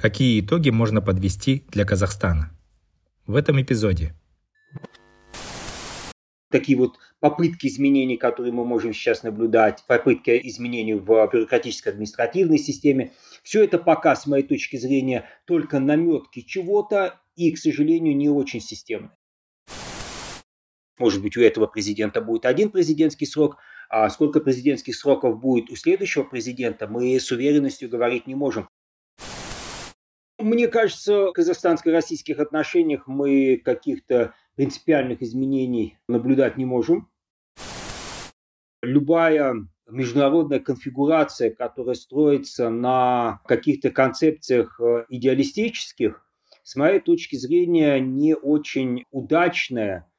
Какие итоги можно подвести для Казахстана? В этом эпизоде такие вот попытки изменений, которые мы можем сейчас наблюдать, попытки изменений в бюрократической административной системе, все это пока, с моей точки зрения, только наметки чего-то и, к сожалению, не очень системно. Может быть, у этого президента будет один президентский срок, а сколько президентских сроков будет у следующего президента, мы с уверенностью говорить не можем. Мне кажется, в казахстанско-российских отношениях мы каких-то принципиальных изменений наблюдать не можем. Любая международная конфигурация, которая строится на каких-то концепциях э, идеалистических, с моей точки зрения, не очень удачная.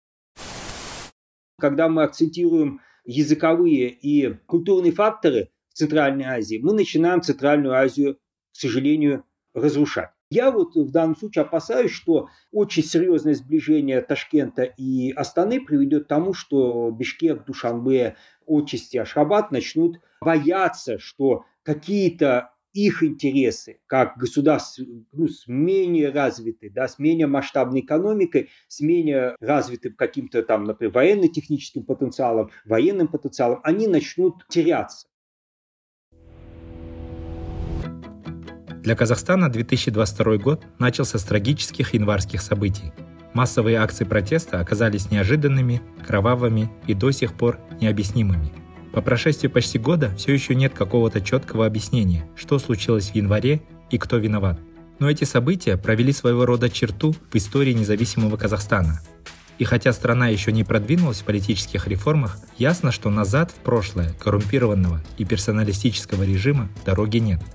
Когда мы акцентируем языковые и культурные факторы в Центральной Азии, мы начинаем Центральную Азию, к сожалению, разрушать. Я вот в данном случае опасаюсь, что очень серьезное сближение Ташкента и Астаны приведет к тому, что Бишкек, Душанбе, отчасти Ашхабад начнут бояться, что какие-то их интересы, как государств ну, с менее развитой, да, с менее масштабной экономикой, с менее развитым каким-то там, например, военно-техническим потенциалом, военным потенциалом, они начнут теряться. Для Казахстана 2022 год начался с трагических январских событий. Массовые акции протеста оказались неожиданными, кровавыми и до сих пор необъяснимыми. По прошествии почти года все еще нет какого-то четкого объяснения, что случилось в январе и кто виноват. Но эти события провели своего рода черту в истории независимого Казахстана. И хотя страна еще не продвинулась в политических реформах, ясно, что назад в прошлое коррумпированного и персоналистического режима дороги нет –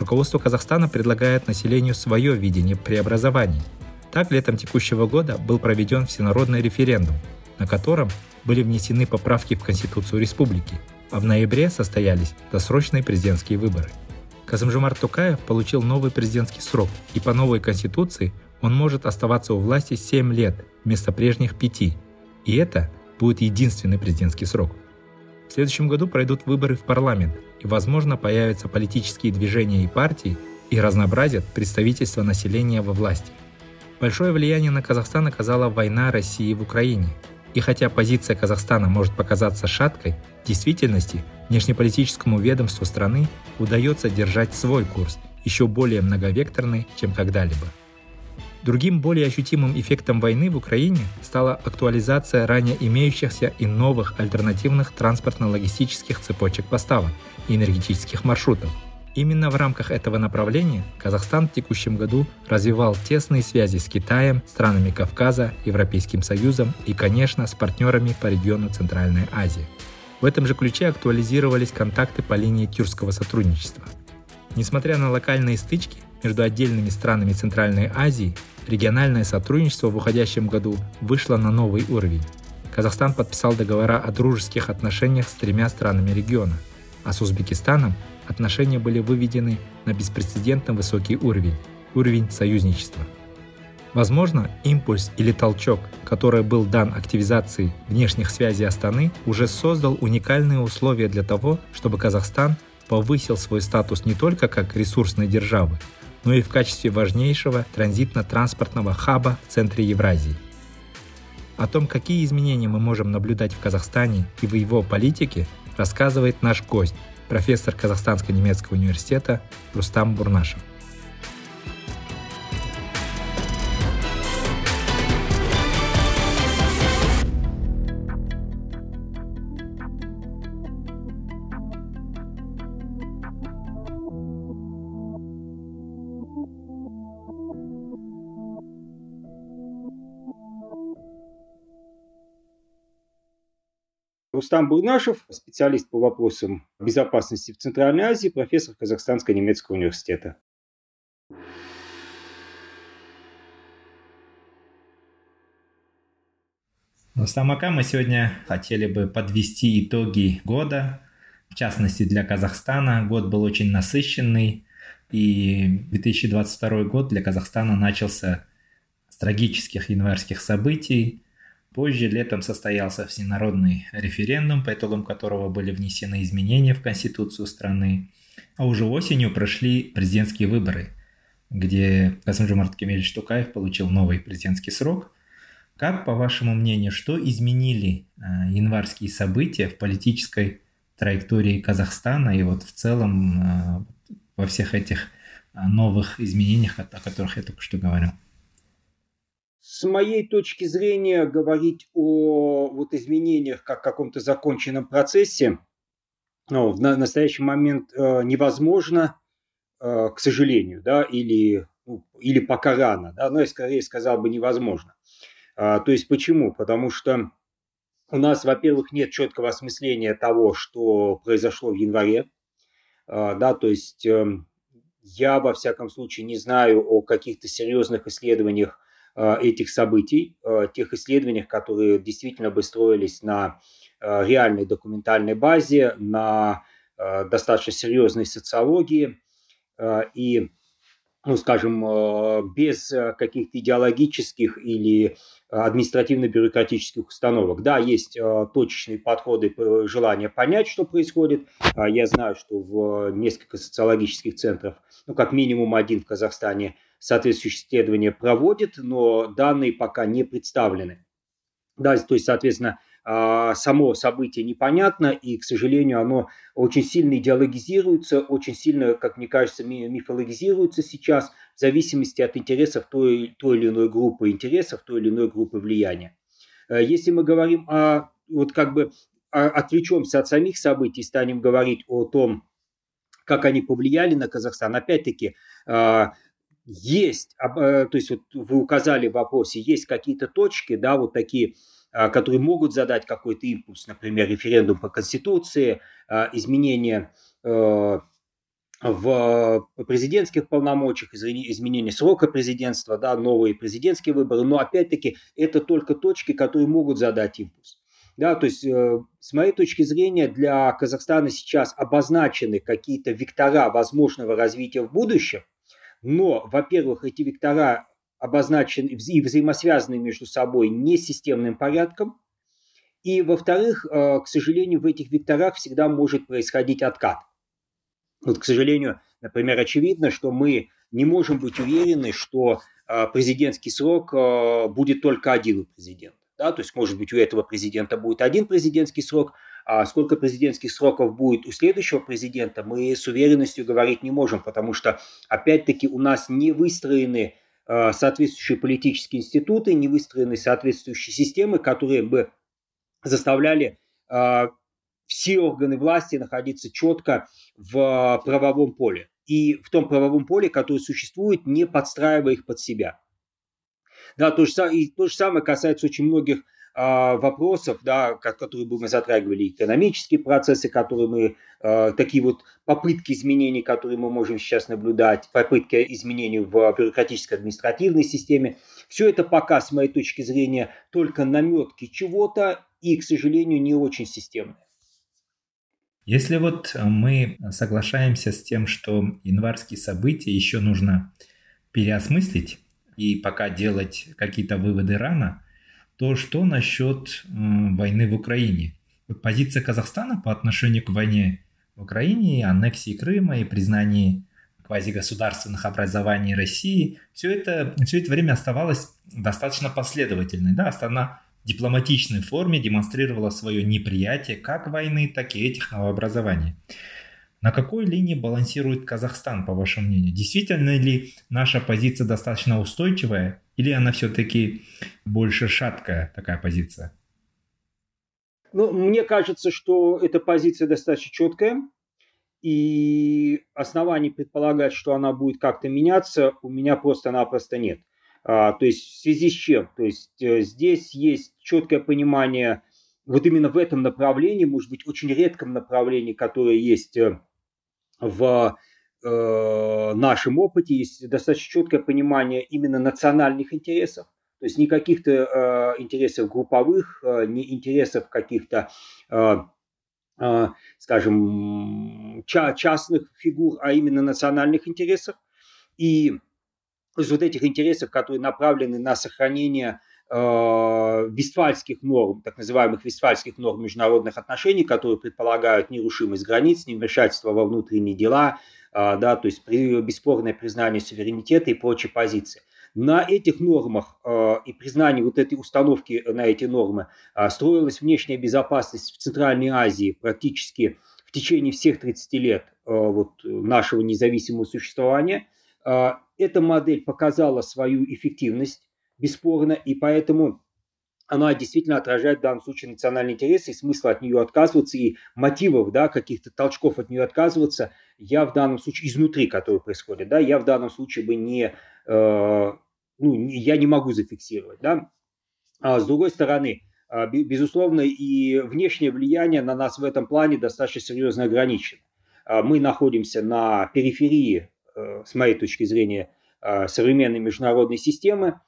руководство Казахстана предлагает населению свое видение преобразований. Так, летом текущего года был проведен всенародный референдум, на котором были внесены поправки в Конституцию республики, а в ноябре состоялись досрочные президентские выборы. Казымжумар Тукаев получил новый президентский срок, и по новой конституции он может оставаться у власти 7 лет вместо прежних 5. И это будет единственный президентский срок. В следующем году пройдут выборы в парламент, и, возможно, появятся политические движения и партии, и разнообразят представительство населения во власти. Большое влияние на Казахстан оказала война России в Украине. И хотя позиция Казахстана может показаться шаткой, в действительности внешнеполитическому ведомству страны удается держать свой курс, еще более многовекторный, чем когда-либо. Другим более ощутимым эффектом войны в Украине стала актуализация ранее имеющихся и новых альтернативных транспортно-логистических цепочек поставок и энергетических маршрутов. Именно в рамках этого направления Казахстан в текущем году развивал тесные связи с Китаем, странами Кавказа, Европейским Союзом и, конечно, с партнерами по региону Центральной Азии. В этом же ключе актуализировались контакты по линии тюркского сотрудничества. Несмотря на локальные стычки, между отдельными странами Центральной Азии региональное сотрудничество в уходящем году вышло на новый уровень. Казахстан подписал договора о дружеских отношениях с тремя странами региона, а с Узбекистаном отношения были выведены на беспрецедентно высокий уровень – уровень союзничества. Возможно, импульс или толчок, который был дан активизации внешних связей Астаны, уже создал уникальные условия для того, чтобы Казахстан повысил свой статус не только как ресурсной державы, но и в качестве важнейшего транзитно-транспортного хаба в центре Евразии. О том, какие изменения мы можем наблюдать в Казахстане и в его политике, рассказывает наш гость, профессор Казахстанско-немецкого университета Рустам Бурнашев. Рустам Бурнашев, специалист по вопросам безопасности в Центральной Азии, профессор Казахстанского немецкого университета. Рустам Ака, мы сегодня хотели бы подвести итоги года, в частности для Казахстана. Год был очень насыщенный, и 2022 год для Казахстана начался с трагических январских событий, Позже летом состоялся всенародный референдум, по итогам которого были внесены изменения в Конституцию страны. А уже осенью прошли президентские выборы, где Касымжумарт Кемельевич Тукаев получил новый президентский срок. Как, по вашему мнению, что изменили э, январские события в политической траектории Казахстана и вот в целом э, во всех этих а, новых изменениях, о которых я только что говорил? С моей точки зрения, говорить о вот изменениях как каком-то законченном процессе ну, в настоящий момент э, невозможно, э, к сожалению, да, или, ну, или пока рано, да, но я скорее сказал бы невозможно. А, то есть почему? Потому что у нас, во-первых, нет четкого осмысления того, что произошло в январе, а, да, то есть эм, я, во всяком случае, не знаю о каких-то серьезных исследованиях этих событий, а, тех исследованиях, которые действительно бы строились на реальной документальной базе, на достаточно серьезной социологии и ну, скажем, э, без э, каких-то идеологических или э, административно-бюрократических установок. Да, есть точечные подходы, желание понять, что происходит. А я знаю, что в несколько социологических центров, ну, как минимум один в Казахстане, соответствующие исследования проводит, но данные пока не представлены. Да, то есть, соответственно, а, само событие непонятно, и, к сожалению, оно очень сильно идеологизируется, очень сильно, как мне кажется, мифологизируется сейчас в зависимости от интересов той, той или иной группы интересов, той или иной группы влияния. Э, если мы говорим о, вот как бы, отвлечемся от самих событий, станем говорить о том, как они повлияли на Казахстан, опять-таки, а, есть, э, то есть вот вы указали в вопросе, есть какие-то точки, да, вот такие а, которые могут задать какой-то импульс, например, референдум по Конституции, а, изменения э, в президентских полномочиях, изменение срока президентства, да, новые президентские выборы, но опять-таки это только точки, которые могут задать импульс. Да, то есть, э, с моей точки зрения, для Казахстана сейчас обозначены какие-то вектора возможного развития в будущем, но, во-первых, эти вектора обозначены и взаимосвязаны между собой несистемным порядком. И, во-вторых, э, к сожалению, в этих векторах всегда может происходить откат. Вот, к сожалению, например, очевидно, что мы не можем быть уверены, что э, президентский срок э, будет только один у президента. Да? То есть, может быть, у этого президента будет один президентский срок, а сколько президентских сроков будет у следующего президента, мы с уверенностью говорить не можем, потому что, опять-таки, у нас не выстроены Э, соответствующие политические институты, не выстроены соответствующие системы, которые бы заставляли э, все органы власти находиться четко в правовом поле. И в том правовом поле, которое существует, не подстраивая их под себя. Да, то же, и то же самое касается очень многих вопросов, да, которые бы мы затрагивали, экономические процессы, которые мы, а, такие вот попытки изменений, которые мы можем сейчас наблюдать, попытки изменений в бюрократической административной системе. Все это пока, с моей точки зрения, только наметки чего-то и, к сожалению, не очень системное. Если вот мы соглашаемся с тем, что январские события еще нужно переосмыслить, и пока делать какие-то выводы рано – то что насчет э, войны в Украине? Вот позиция Казахстана по отношению к войне в Украине, аннексии Крыма и признании квазигосударственных образований России, все это, все это время оставалось достаточно последовательной. Да? Страна в дипломатичной форме демонстрировала свое неприятие как войны, так и этих новообразований. На какой линии балансирует Казахстан, по вашему мнению? Действительно ли наша позиция достаточно устойчивая или она все-таки больше шаткая такая позиция? Ну, мне кажется, что эта позиция достаточно четкая, и оснований предполагать, что она будет как-то меняться, у меня просто-напросто нет. А, то есть в связи с чем? То есть э, здесь есть четкое понимание вот именно в этом направлении, может быть, очень редком направлении, которое есть э, в э, нашем опыте есть достаточно четкое понимание именно национальных интересов, То есть не каких-то э, интересов групповых, э, не интересов каких-то, э, э, скажем, ча- частных фигур, а именно национальных интересов. И из вот этих интересов, которые направлены на сохранение вестфальских норм, так называемых вестфальских норм международных отношений, которые предполагают нерушимость границ, невмешательство во внутренние дела, э, да, то есть бесспорное признание суверенитета и прочие позиции. На этих нормах э, и признании вот этой установки на эти нормы э, строилась внешняя безопасность в Центральной Азии практически в течение всех 30 лет э, вот, нашего независимого существования. Э, эта модель показала свою эффективность, бесспорно, и поэтому она действительно отражает в данном случае национальные интересы, и смысла от нее отказываться, и мотивов, да, каких-то толчков от нее отказываться, я в данном случае, изнутри, которые происходят, да, я в данном случае бы не, э, ну, я не могу зафиксировать, да. А с другой стороны, э, безусловно, и внешнее влияние на нас в этом плане достаточно серьезно ограничено. Э, мы находимся на периферии, э, с моей точки зрения, э, современной международной системы,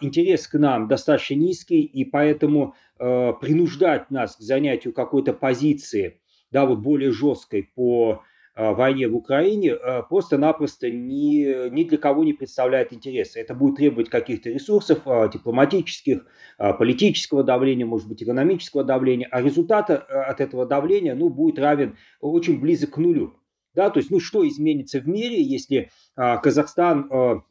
интерес к нам достаточно низкий, и поэтому э, принуждать нас к занятию какой-то позиции, да, вот более жесткой по э, войне в Украине, просто-напросто ни, ни для кого не представляет интереса. Это будет требовать каких-то ресурсов дипломатических, политического давления, может быть, экономического давления, а результат от этого давления ну, будет равен очень близок к нулю. Да, то есть, ну что изменится в мире, если Казахстан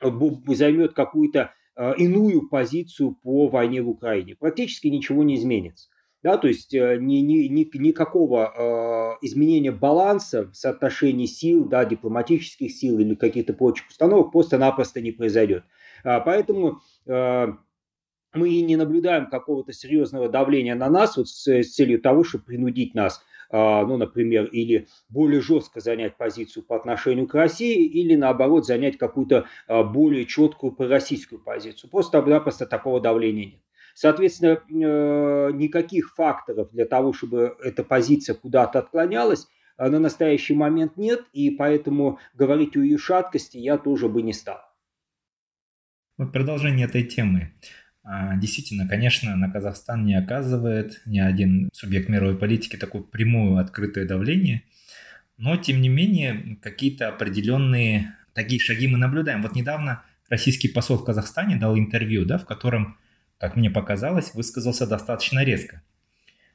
займет какую-то а, иную позицию по войне в Украине. Практически ничего не изменится. Да, то есть э, ни, ни, ни, никакого э, изменения баланса в соотношении сил, да, дипломатических сил или каких-то прочих установок просто-напросто не произойдет. А, поэтому э, мы не наблюдаем какого-то серьезного давления на нас вот с, с целью того, чтобы принудить нас ну, например, или более жестко занять позицию по отношению к России, или наоборот занять какую-то а, более четкую пророссийскую позицию. Просто-напросто такого давления нет. Соответственно, э, никаких факторов для того, чтобы эта позиция куда-то отклонялась, а, на настоящий момент нет, и поэтому говорить о ее шаткости я тоже бы не стал. Вот продолжение этой темы. А, действительно, конечно, на Казахстан не оказывает ни один субъект мировой политики такое прямое открытое давление, но, тем не менее, какие-то определенные такие шаги мы наблюдаем. Вот недавно российский посол в Казахстане дал интервью, да, в котором, как мне показалось, высказался достаточно резко.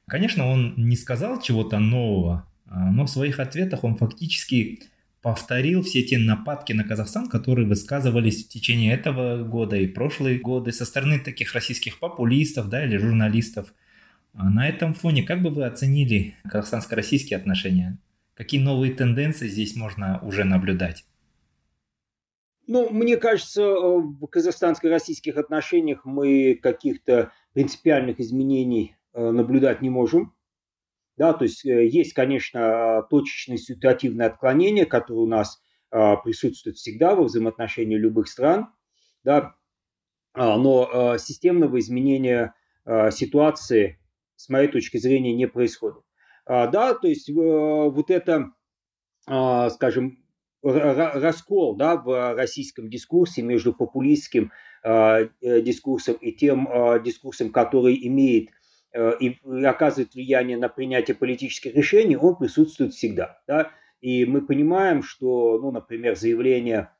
Конечно, он не сказал чего-то нового, а, но в своих ответах он фактически повторил все те нападки на Казахстан, которые высказывались в течение этого года и прошлые годы со стороны таких российских популистов да, или журналистов. А на этом фоне как бы вы оценили казахстанско-российские отношения? Какие новые тенденции здесь можно уже наблюдать? Ну, мне кажется, в казахстанско-российских отношениях мы каких-то принципиальных изменений э, наблюдать не можем. Да, то есть э, есть, конечно, точечные ситуативные отклонения, которые у нас а, присутствуют всегда во взаимоотношении любых стран, да, а, но а, системного изменения ситуации, с моей точки зрения, не происходит. Да, то есть вот это, скажем, раскол да, в российском дискурсе между популистским э, дискурсом и тем дискурсом, который имеет Э, и оказывает влияние на принятие политических решений, он присутствует всегда. Да? И мы понимаем, что, ну, например, заявления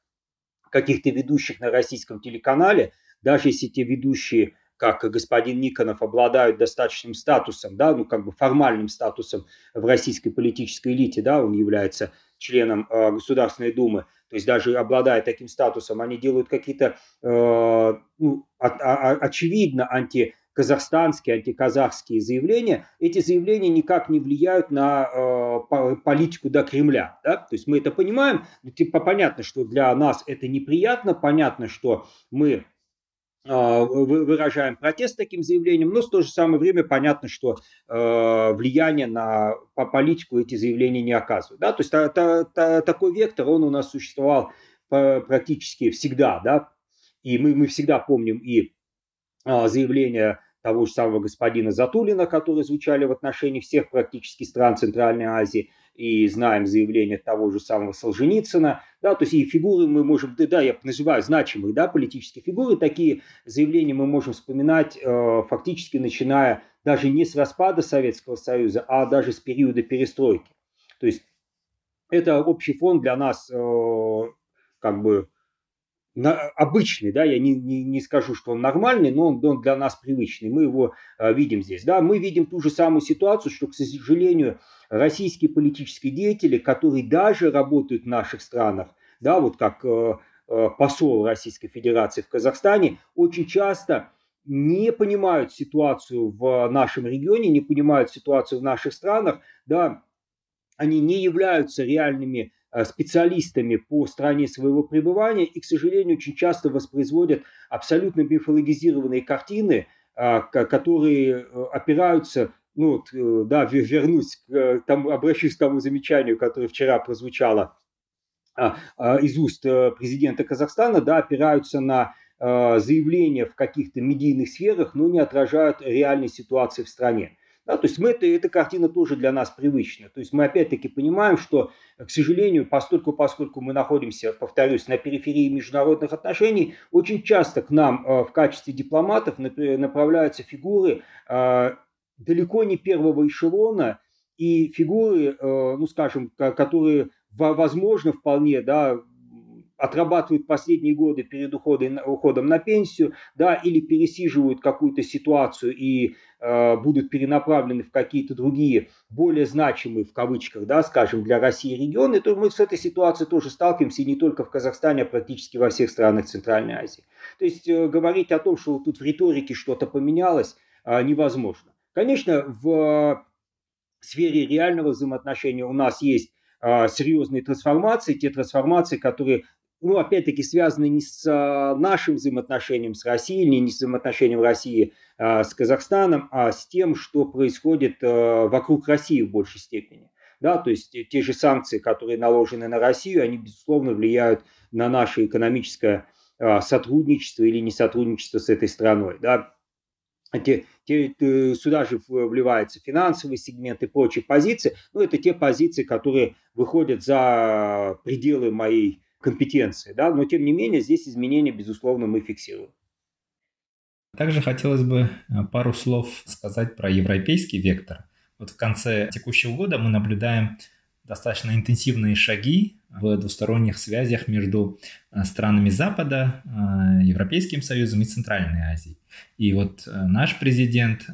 каких-то ведущих на российском телеканале, даже если те ведущие, как господин Никонов, обладают достаточным статусом, да, ну, как бы формальным статусом в российской политической элите, да, он является членом э, Государственной Думы, то есть даже обладая таким статусом, они делают какие-то э, ну, о, о, очевидно анти казахстанские, антиказахские заявления, эти заявления никак не влияют на э, политику до Кремля. Да? То есть мы это понимаем, типа, понятно, что для нас это неприятно, понятно, что мы э, выражаем протест таким заявлением, но в то же самое время понятно, что э, влияние на по политику эти заявления не оказывают. Да? То есть та, та, та, такой вектор, он у нас существовал практически всегда, да, и мы, мы всегда помним и заявления того же самого господина Затулина, которые звучали в отношении всех практически стран Центральной Азии, и знаем заявление того же самого Солженицына, да, то есть и фигуры мы можем, да, да я называю значимые, да, политические фигуры, такие заявления мы можем вспоминать э, фактически начиная даже не с распада Советского Союза, а даже с периода перестройки. То есть это общий фон для нас э, как бы на, обычный, да, я не, не, не скажу, что он нормальный, но он, он для нас привычный, мы его э, видим здесь, да, мы видим ту же самую ситуацию, что, к сожалению, российские политические деятели, которые даже работают в наших странах, да, вот как э, э, посол Российской Федерации в Казахстане, очень часто не понимают ситуацию в нашем регионе, не понимают ситуацию в наших странах, да, они не являются реальными специалистами по стране своего пребывания и, к сожалению, очень часто воспроизводят абсолютно мифологизированные картины, э, которые опираются ну э, да, вернусь, к э, тому, обращусь к тому замечанию, которое вчера прозвучало а, а, из уст э, президента Казахстана, да, опираются на заявления в каких-то медийных сферах, но не отражают реальной ситуации в стране. Да, то есть мы, это, эта картина тоже для нас привычна. То есть мы опять-таки понимаем, что, к сожалению, постольку, поскольку мы находимся, повторюсь, на периферии международных отношений, очень часто к нам в качестве дипломатов направляются фигуры, далеко не первого эшелона и фигуры, э, ну скажем, которые возможно вполне, да, отрабатывают последние годы перед уходом, уходом на пенсию, да, или пересиживают какую-то ситуацию и э, будут перенаправлены в какие-то другие, более значимые, в кавычках, да, скажем, для России регионы, то мы с этой ситуацией тоже сталкиваемся и не только в Казахстане, а практически во всех странах Центральной Азии. То есть э, говорить о том, что тут в риторике что-то поменялось, э, невозможно. Конечно, в сфере реального взаимоотношения у нас есть а, серьезные трансформации, те трансформации, которые, ну, опять-таки, связаны не с а, нашим взаимоотношением с Россией, не с взаимоотношением России а, с Казахстаном, а с тем, что происходит вокруг России в большей степени. Да, то есть те же санкции, которые наложены на Россию, они, безусловно, влияют на наше экономическое сотрудничество или не сотрудничество с этой страной. Да те, те, э, сюда же вливаются финансовый сегмент и прочие позиции, но это те позиции, которые выходят за пределы моей компетенции, да, но тем не менее здесь изменения, безусловно, мы фиксируем. Также хотелось бы э, пару слов сказать про европейский вектор. Вот в конце текущего года мы наблюдаем достаточно интенсивные шаги в двусторонних связях между э, странами Запада, э, Европейским Союзом и Центральной Азией. И вот э, наш президент,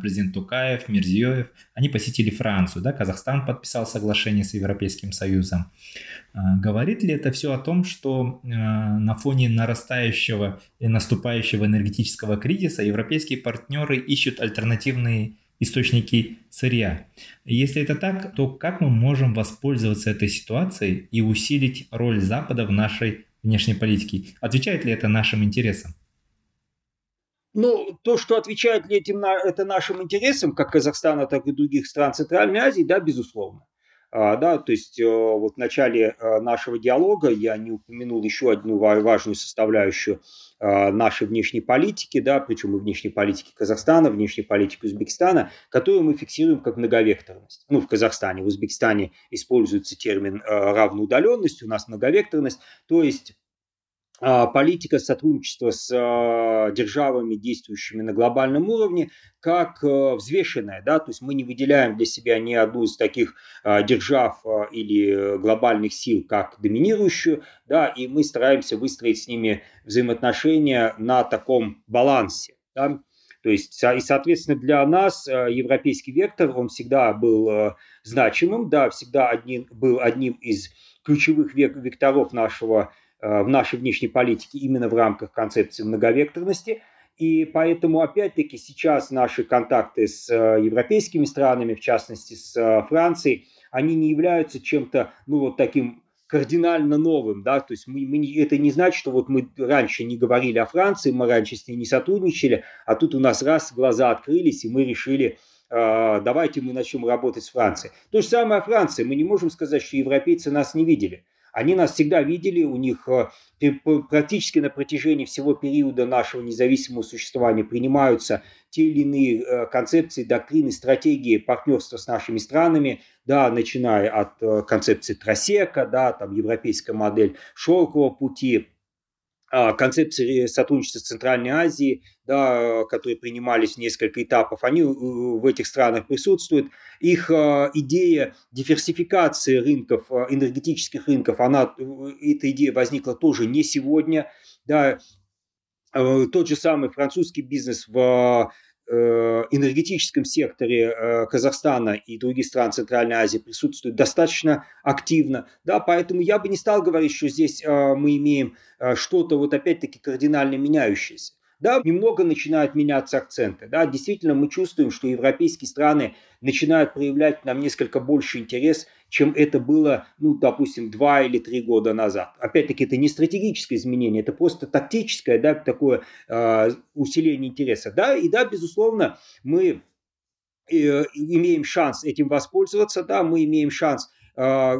президент Тукаев, Мирзиёев, они посетили Францию, да, Казахстан подписал соглашение с Европейским Союзом. Говорит ли это все о том, что на фоне нарастающего и наступающего энергетического кризиса европейские партнеры ищут альтернативные источники сырья. Если это так, то как мы можем воспользоваться этой ситуацией и усилить роль Запада в нашей внешней политике? Отвечает ли это нашим интересам? Ну, то, что отвечает ли этим, это нашим интересам, как Казахстана, так и других стран Центральной Азии, да, безусловно. А, да, то есть э, вот в начале э, нашего диалога я не упомянул еще одну важную составляющую э, нашей внешней политики, да, причем и внешней политики Казахстана, внешней политики Узбекистана, которую мы фиксируем как многовекторность. Ну, в Казахстане, в Узбекистане используется термин равноудаленность, у нас многовекторность, то есть а, политика сотрудничества с а, державами, действующими на глобальном уровне, как а, взвешенная. Да? То есть мы не выделяем для себя ни одну из таких держав или глобальных сил как доминирующую, да? и мы стараемся выстроить с ними взаимоотношения на таком балансе. Да? То есть, и, соответственно, для нас европейский вектор, он всегда был значимым, да, всегда один, был одним из ключевых векторов нашего Э, в нашей внешней политике именно в рамках концепции многовекторности. И поэтому, опять-таки, сейчас наши контакты с э, европейскими странами, в частности с э, Францией, они не являются чем-то, ну, вот таким кардинально новым, да, то есть мы, мы, это не значит, что вот мы раньше не говорили о Франции, мы раньше с ней не сотрудничали, а тут у нас раз глаза открылись, и мы решили, э, давайте мы начнем работать с Францией. То же самое о Франции, мы не можем сказать, что европейцы нас не видели. Они нас всегда видели, у них практически на протяжении всего периода нашего независимого существования принимаются те или иные концепции, доктрины, стратегии партнерства с нашими странами, да, начиная от концепции Тросека, да, там европейская модель шелкового пути, концепции сотрудничества с Центральной Азией, да, которые принимались в несколько этапов, они э, в этих странах присутствуют. Их а, идея диверсификации рынков, а, энергетических рынков, она, э, эта идея возникла тоже не сегодня. Да, э, тот же самый французский бизнес в энергетическом секторе э, Казахстана и других стран Центральной Азии присутствует достаточно активно. Да, поэтому я бы не стал говорить, что здесь э, мы имеем что-то вот опять-таки кардинально меняющееся. Да, немного начинают меняться акценты. Да, действительно, мы чувствуем, что европейские страны начинают проявлять нам несколько больше интерес, чем это было, ну, допустим, два или три года назад. Опять-таки, это не стратегическое изменение, это просто тактическое, да, такое э, усиление интереса. Да, и да, безусловно, мы э, имеем шанс этим воспользоваться, да, мы имеем шанс э,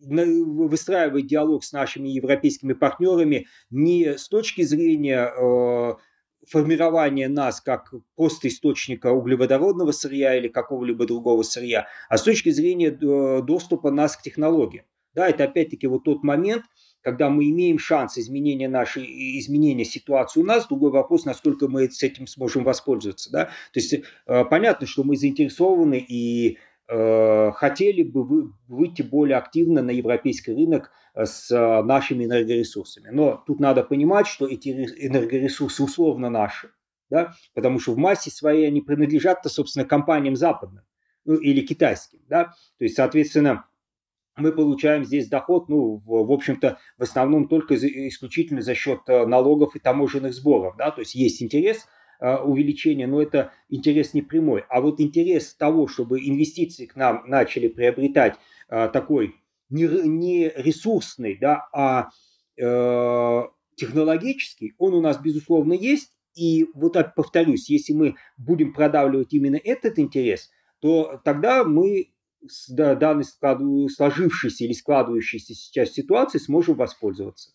выстраивать диалог с нашими европейскими партнерами не с точки зрения э, формирование нас как просто источника углеводородного сырья или какого-либо другого сырья, а с точки зрения э, доступа нас к технологиям. Да, это опять-таки вот тот момент, когда мы имеем шанс изменения нашей, изменения ситуации у нас. Другой вопрос, насколько мы с этим сможем воспользоваться. Да? То есть э, понятно, что мы заинтересованы и хотели бы выйти более активно на европейский рынок с э, нашими энергоресурсами. Но тут надо понимать, что эти энергоресурсы условно наши, да, потому что в массе своей они принадлежат-то, собственно, компаниям западным ну, или китайским. Да? То есть, соответственно, мы получаем здесь доход, ну, в, в общем-то, в основном только исключительно за счет э, налогов и таможенных сборов. Да? То есть есть интерес э, увеличения, но это интерес не прямой. А вот интерес того, чтобы инвестиции к нам начали приобретать такой не, ресурсный, да, а э, технологический, он у нас, безусловно, есть. И вот так повторюсь, если мы будем продавливать именно этот интерес, то тогда мы с данной сложившейся или складывающейся сейчас ситуации сможем воспользоваться.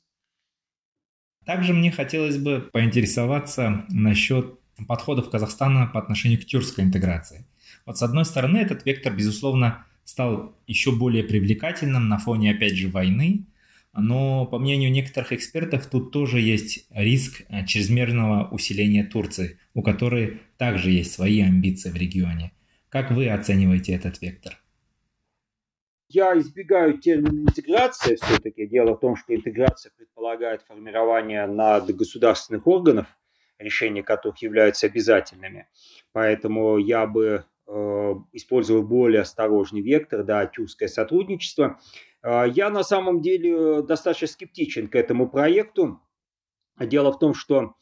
Также мне хотелось бы поинтересоваться насчет подходов Казахстана по отношению к тюркской интеграции. Вот с одной стороны, этот вектор, безусловно, стал еще более привлекательным на фоне, опять же, войны. Но, по мнению некоторых экспертов, тут тоже есть риск э, чрезмерного усиления Турции, у которой также есть свои амбиции в регионе. Как вы оцениваете этот вектор? Я избегаю термина интеграция все-таки. Дело в том, что интеграция предполагает формирование над государственных органов, решения которых являются обязательными. Поэтому я бы Э, использовал более осторожный вектор, да, тюркское сотрудничество. Э, я на самом деле достаточно скептичен к этому проекту. Дело в том, что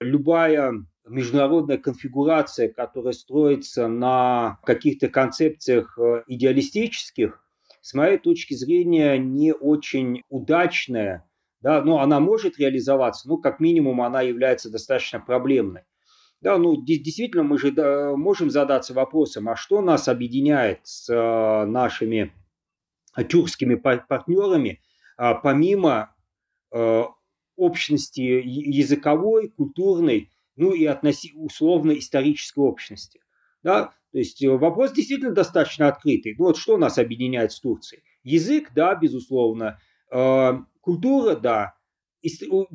любая международная конфигурация, которая строится на каких-то концепциях э, идеалистических, с моей точки зрения, не очень удачная. Да, но она может реализоваться, но как минимум она является достаточно проблемной. Да, ну действительно мы же можем задаться вопросом, а что нас объединяет с а, нашими тюркскими партнерами, а, помимо а, общности языковой, культурной, ну и относи, условно-исторической общности. Да? То есть вопрос действительно достаточно открытый. Ну вот что нас объединяет с Турцией? Язык, да, безусловно. Культура, да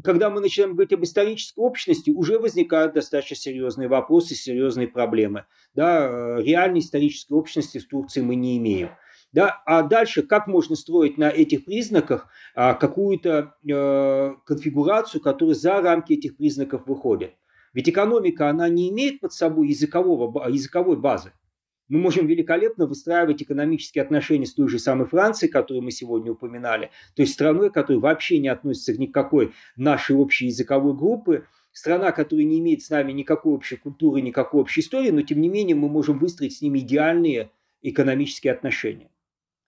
когда мы начинаем говорить об исторической общности, уже возникают достаточно серьезные вопросы, серьезные проблемы. Да, э, реальной исторической общности в Турции мы не имеем. Да, а дальше, как можно строить на этих признаках а, какую-то э, конфигурацию, которая за рамки этих признаков выходит? Ведь экономика, она не имеет под собой языкового, языковой базы мы можем великолепно выстраивать экономические отношения с той же самой Францией, которую мы сегодня упоминали, то есть страной, которая вообще не относится к никакой нашей общей языковой группы, страна, которая не имеет с нами никакой общей культуры, никакой общей истории, но тем не менее мы можем выстроить с ними идеальные экономические отношения.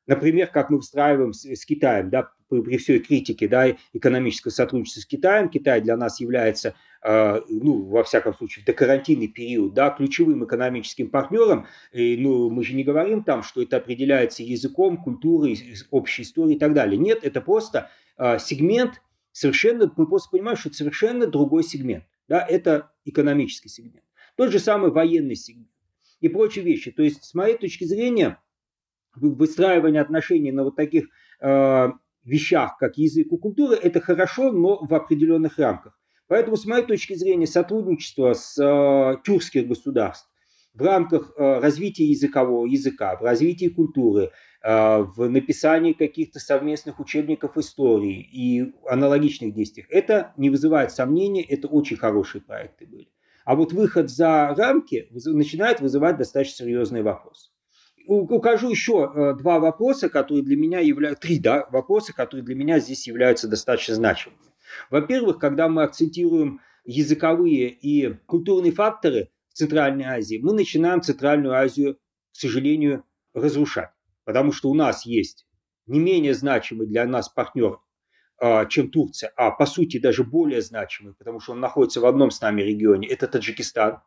Например, как мы встраиваем с, с Китаем, да, при, при всей критике да, экономического сотрудничества с Китаем. Китай для нас является, э, ну, во всяком случае, в докарантинный период, да, ключевым экономическим партнером. И, ну, мы же не говорим там, что это определяется языком, культурой, общей историей и так далее. Нет, это просто э, сегмент, совершенно, мы просто понимаем, что это совершенно другой сегмент. Да, это экономический сегмент. Тот же самый военный сегмент и прочие вещи. То есть, с моей точки зрения, выстраивание отношений на вот таких э, вещах, как язык и культура, это хорошо, но в определенных рамках. Поэтому, с моей точки зрения, сотрудничество с э, тюркских государств в рамках э, развития языкового языка, в развитии культуры, э, в написании каких-то совместных учебников истории и аналогичных действиях, это не вызывает сомнений, это очень хорошие проекты были. А вот выход за рамки начинает вызывать достаточно серьезные вопросы укажу еще э, два вопроса, которые для меня являются, три да, вопроса, которые для меня здесь являются достаточно значимыми. Во-первых, когда мы акцентируем языковые и культурные факторы в Центральной Азии, мы начинаем Центральную Азию, к сожалению, разрушать. Потому что у нас есть не менее значимый для нас партнер, э, чем Турция, а по сути даже более значимый, потому что он находится в одном с нами регионе, это Таджикистан.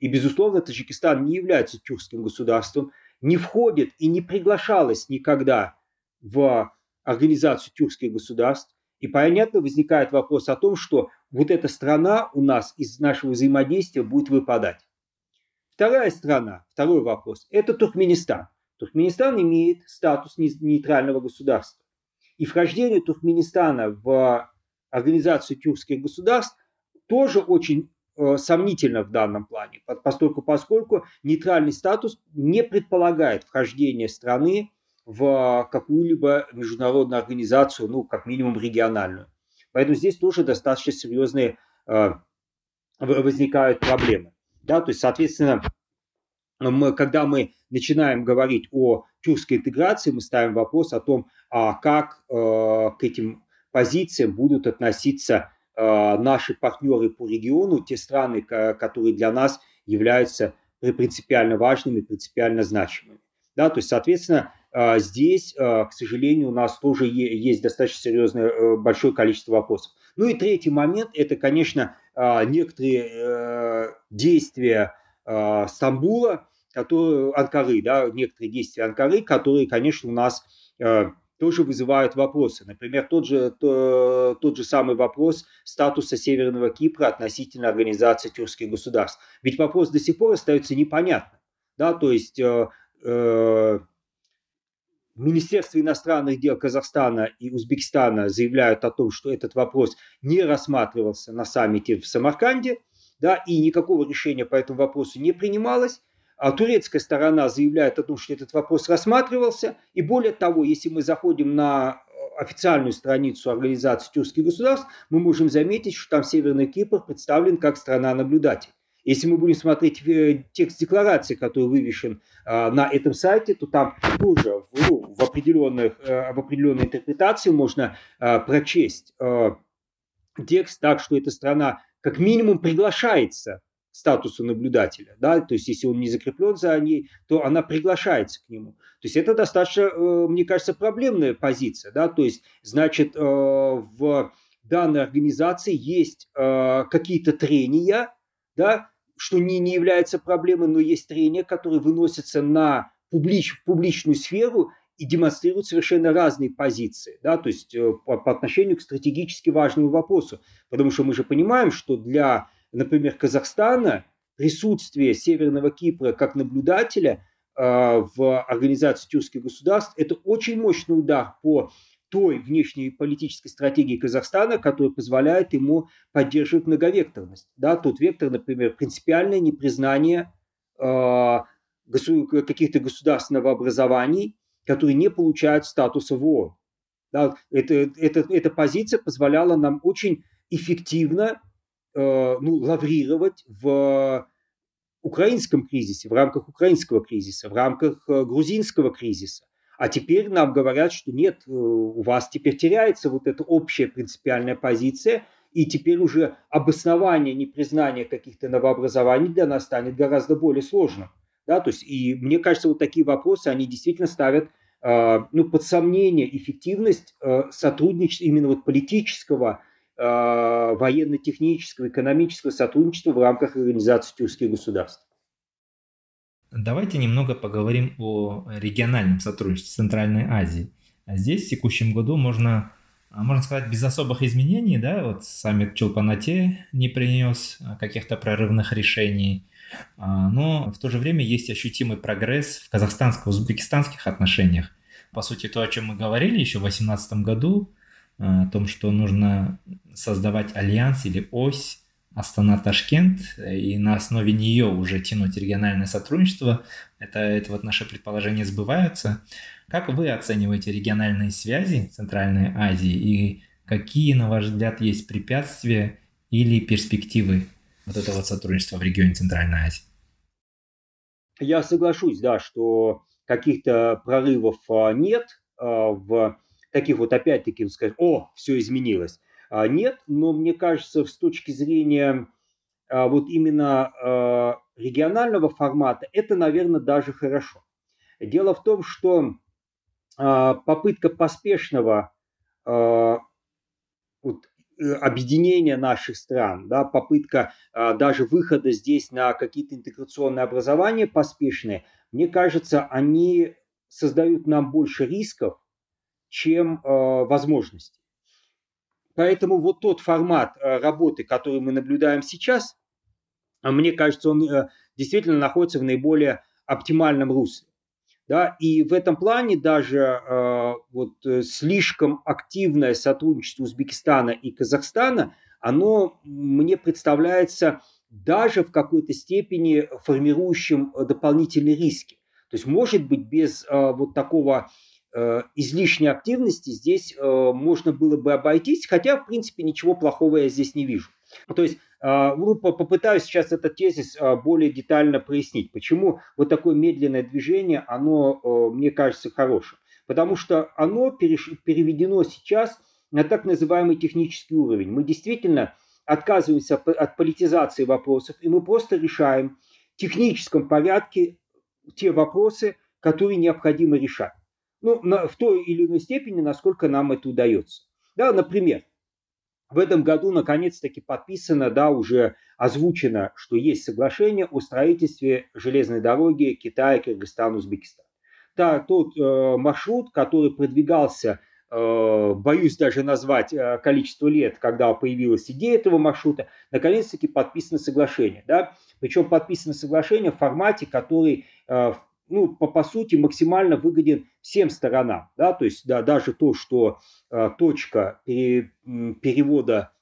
И, безусловно, Таджикистан не является тюркским государством, не входит и не приглашалась никогда в организацию тюркских государств. И понятно, возникает вопрос о том, что вот эта страна у нас из нашего взаимодействия будет выпадать. Вторая страна, второй вопрос, это Туркменистан. Туркменистан имеет статус нейтрального государства. И вхождение Туркменистана в организацию тюркских государств тоже очень сомнительно в данном плане, поскольку, поскольку нейтральный статус не предполагает вхождение страны в какую-либо международную организацию, ну, как минимум региональную. Поэтому здесь тоже достаточно серьезные э, возникают проблемы. Да, то есть, соответственно, мы, когда мы начинаем говорить о тюркской интеграции, мы ставим вопрос о том, а как э, к этим позициям будут относиться Э, наши партнеры по региону, те страны, которые для нас являются принципиально важными, принципиально значимыми. Да, то есть, соответственно, э, здесь, э, к сожалению, у нас тоже есть достаточно серьезное большое количество вопросов. Ну и третий момент – это, конечно, некоторые действия Стамбула, которые, Анкары, да, некоторые действия Анкары, которые, конечно, у нас тоже вызывают вопросы. Например, тот же, то, тот же самый вопрос статуса Северного Кипра относительно организации тюркских государств. Ведь вопрос до сих пор остается непонятным. Да, то есть э, э, Министерство иностранных дел Казахстана и Узбекистана заявляют о том, что этот вопрос не рассматривался на саммите в Самарканде, да, и никакого решения по этому вопросу не принималось. А турецкая сторона заявляет о том, что этот вопрос рассматривался. И более того, если мы заходим на э, официальную страницу Организации тюркских государств, мы можем заметить, что там Северный Кипр представлен как страна-наблюдатель. Если мы будем смотреть э, текст декларации, который вывешен э, на этом сайте, то там тоже ну, в, определенных, э, в определенной интерпретации можно прочесть текст так, что эта страна как минимум приглашается статусу наблюдателя, да, то есть если он не закреплен за ней, то она приглашается к нему. То есть это достаточно, э, мне кажется, проблемная позиция, да, то есть, значит, э, в данной организации есть э, какие-то трения, да, что не, не является проблемой, но есть трения, которые выносятся на публич, в публичную сферу и демонстрируют совершенно разные позиции, да, то есть по, по отношению к стратегически важному вопросу, потому что мы же понимаем, что для например, Казахстана, присутствие Северного Кипра как наблюдателя э, в организации тюркских государств – это очень мощный удар по той внешней политической стратегии Казахстана, которая позволяет ему поддерживать многовекторность. Да, тот вектор, например, принципиальное непризнание э, каких-то государственных образований, которые не получают статуса ООН. Да, это, это, эта позиция позволяла нам очень эффективно ну, лаврировать в украинском кризисе, в рамках украинского кризиса, в рамках э, грузинского кризиса. А теперь нам говорят, что нет, э, у вас теперь теряется вот эта общая принципиальная позиция, и теперь уже обоснование непризнания каких-то новообразований для нас станет гораздо более сложным. Да, то есть, и мне кажется, вот такие вопросы, они действительно ставят ну, под сомнение эффективность сотрудничества именно вот политического, военно-технического, экономического сотрудничества в рамках Организации тюркских государств. Давайте немного поговорим о региональном сотрудничестве Центральной Азии. Здесь в текущем году можно, можно сказать, без особых изменений, да, вот саммит Чулпанате не принес каких-то прорывных решений, а, но в то же время есть ощутимый прогресс в казахстанско-узбекистанских отношениях. По сути, то, о чем мы говорили еще в 2018 году, о том, что нужно создавать альянс или ось Астана-Ташкент, и на основе нее уже тянуть региональное сотрудничество. Это, это вот наши предположения сбываются. Как вы оцениваете региональные связи Центральной Азии и какие, на ваш взгляд, есть препятствия или перспективы вот этого сотрудничества в регионе Центральной Азии? Я соглашусь, да, что каких-то прорывов а, нет а, в таких вот опять-таки сказать, о, все изменилось. А, нет, но мне кажется, с точки зрения а, вот именно а, регионального формата, это, наверное, даже хорошо. Дело в том, что попытка поспешного вот, э, объединения наших стран, да, попытка даже выхода здесь на какие-то интеграционные образования поспешные, мне кажется, они создают нам больше рисков, чем возможностей. Поэтому вот тот формат э, работы, который мы наблюдаем сейчас, а мне кажется, он э, действительно находится в наиболее оптимальном русле. Да, и в этом плане даже э, вот слишком активное сотрудничество Узбекистана и Казахстана, оно мне представляется даже в какой-то степени формирующим дополнительные риски. То есть, может быть, без вот такого Э, излишней активности здесь э, можно было бы обойтись, хотя, в принципе, ничего плохого я здесь не вижу. То есть, э, ну, попытаюсь сейчас этот тезис более детально прояснить, почему вот такое медленное движение, оно, мне кажется, хорошим. Потому что оно переведено сейчас на так называемый технический уровень. Мы действительно отказываемся от политизации вопросов, и мы просто решаем в техническом порядке те вопросы, которые необходимо решать ну, на, в той или иной степени, насколько нам это удается. Да, например, в этом году наконец-таки подписано, да, уже озвучено, что есть соглашение о строительстве железной дороги Китая, Кыргызстан, Узбекистан. Да, тот э, маршрут, который продвигался, э, боюсь даже назвать э, количество лет, когда появилась идея этого маршрута, наконец-таки подписано соглашение. Да? Причем подписано соглашение в формате, который э, ну, по, по сути, максимально выгоден всем сторонам. Да? То есть да, даже то, что э, точка пере, перевода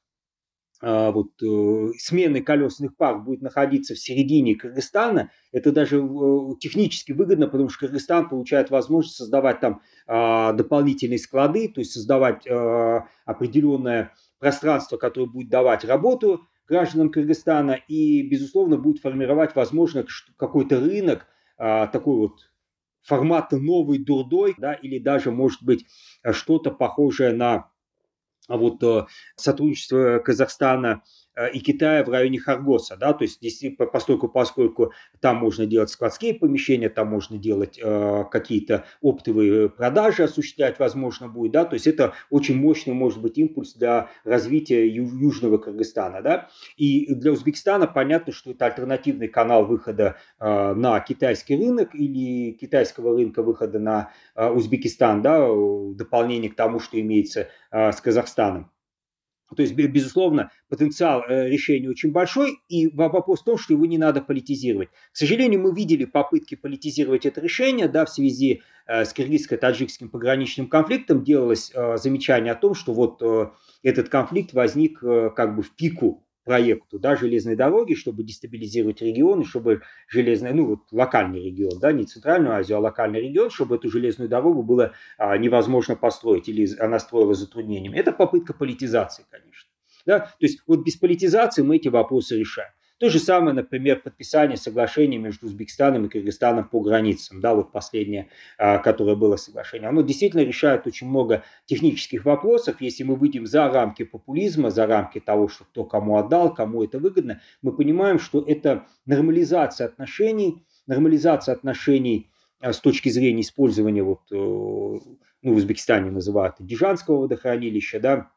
э, вот, э, смены колесных пар будет находиться в середине Кыргызстана, это даже э, технически выгодно, потому что Кыргызстан получает возможность создавать там э, дополнительные склады, то есть создавать э, определенное пространство, которое будет давать работу гражданам Кыргызстана и, безусловно, будет формировать, возможно, какой-то рынок, а, такой вот формата новый дурдой, да, или даже, может быть, что-то похожее на а вот э, сотрудничество Казахстана и Китая в районе Харгоса, да, то есть здесь поскольку, поскольку там можно делать складские помещения, там можно делать э, какие-то оптовые продажи осуществлять, возможно, будет, да, то есть это очень мощный может быть импульс для развития Южного Кыргызстана, да, и для Узбекистана понятно, что это альтернативный канал выхода э, на китайский рынок или китайского рынка выхода на э, Узбекистан, да, дополнение к тому, что имеется э, с Казахстаном. То есть, безусловно, потенциал э, решения очень большой, и вопрос в том, что его не надо политизировать. К сожалению, мы видели попытки политизировать это решение, да, в связи э, с киргизско-таджикским пограничным конфликтом делалось э, замечание о том, что вот этот конфликт возник как бы в пику проекту да, железной дороги, чтобы дестабилизировать регион, и чтобы железная, ну вот локальный регион, да, не центральную Азию, а локальный регион, чтобы эту железную дорогу было а, невозможно построить или она строилась затруднениями. Это попытка политизации, конечно. Да? То есть вот без политизации мы эти вопросы решаем. То же самое, например, подписание соглашения между Узбекистаном и Кыргызстаном по границам, да, вот последнее, а, которое было соглашение. Оно действительно решает очень много технических вопросов. Если мы выйдем за рамки популизма, за рамки того, что кто кому отдал, кому это выгодно, мы понимаем, что это нормализация отношений, нормализация отношений с точки зрения использования, вот, ну, в Узбекистане называют Дижанского водохранилища, да, а,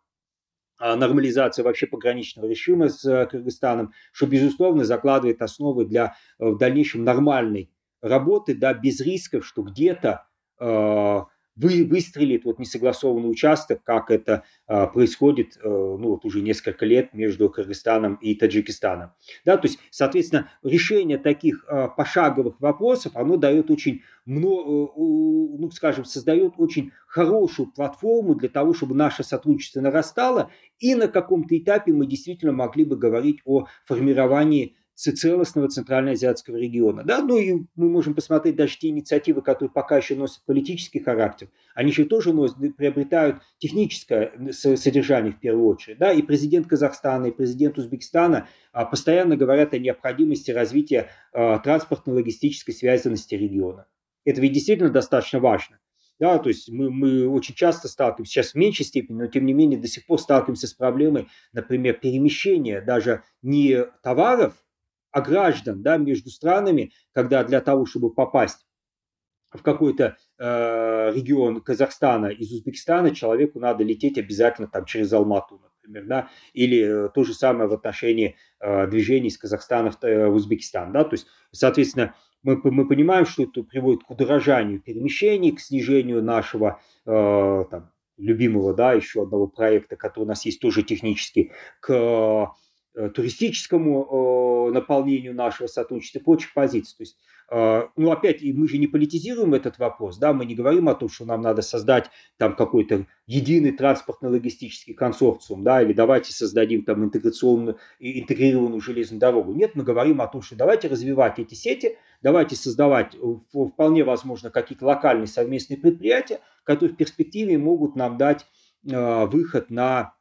нормализация вообще пограничного режима с э, Кыргызстаном, что, безусловно, закладывает основы для э, в дальнейшем нормальной работы, да, без рисков, что где-то э, вы, выстрелит вот несогласованный участок, как это а, происходит а, ну, вот уже несколько лет между Кыргызстаном и Таджикистаном. Да, то есть, соответственно, решение таких а, пошаговых вопросов, оно дает очень много, ну, скажем, создает очень хорошую платформу для того, чтобы наше сотрудничество нарастало, и на каком-то этапе мы действительно могли бы говорить о формировании целостного центральноазиатского региона. Да? Ну и мы можем посмотреть даже те инициативы, которые пока еще носят политический характер, они же тоже носят, приобретают техническое содержание в первую очередь. Да? И президент Казахстана, и президент Узбекистана а, постоянно говорят о необходимости развития а, транспортно-логистической связанности региона. Это ведь действительно достаточно важно. Да, то есть мы, мы очень часто сталкиваемся, сейчас в меньшей степени, но тем не менее до сих пор сталкиваемся с проблемой, например, перемещения даже не товаров, а граждан да, между странами, когда для того, чтобы попасть в какой-то э, регион Казахстана из Узбекистана, человеку надо лететь обязательно там через Алмату, например, да, или э, то же самое в отношении э, движений из Казахстана в, э, в Узбекистан, да, то есть, соответственно, мы, мы понимаем, что это приводит к удорожанию перемещений, к снижению нашего э, там, любимого, да, еще одного проекта, который у нас есть тоже технический, к туристическому э, наполнению нашего сотрудничества и прочих позиций. То есть, э, ну, опять, мы же не политизируем этот вопрос, да, мы не говорим о том, что нам надо создать там какой-то единый транспортно-логистический консорциум, да, или давайте создадим там интеграционную, интегрированную железную дорогу. Нет, мы говорим о том, что давайте развивать эти сети, давайте создавать вполне возможно какие-то локальные совместные предприятия, которые в перспективе могут нам дать выход на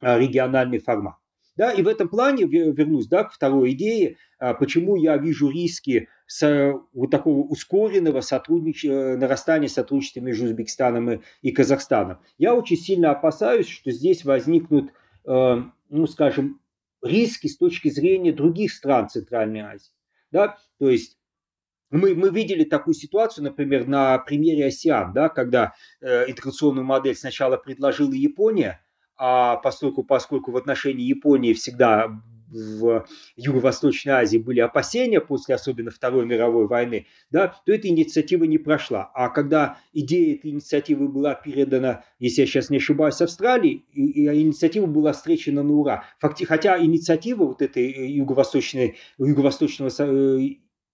региональный формат. Да, и в этом плане вернусь да, к второй идее, а, почему я вижу риски с вот такого ускоренного сотруднич... Э, нарастания сотрудничества между Узбекистаном и, Казахстаном. Я очень сильно опасаюсь, что здесь возникнут, э, ну, скажем, риски с точки зрения других стран Центральной Азии. Да? То есть мы, мы видели такую ситуацию, например, на примере АСИАН, да, когда э, интеграционную модель сначала предложила Япония, а поскольку, поскольку в отношении Японии всегда в Юго-Восточной Азии были опасения после особенно Второй мировой войны, да, то эта инициатива не прошла. А когда идея этой инициативы была передана, если я сейчас не ошибаюсь, Австралии, и, и инициатива была встречена на ура. Факти, хотя инициатива вот этой юго-восточной, юго-восточного э,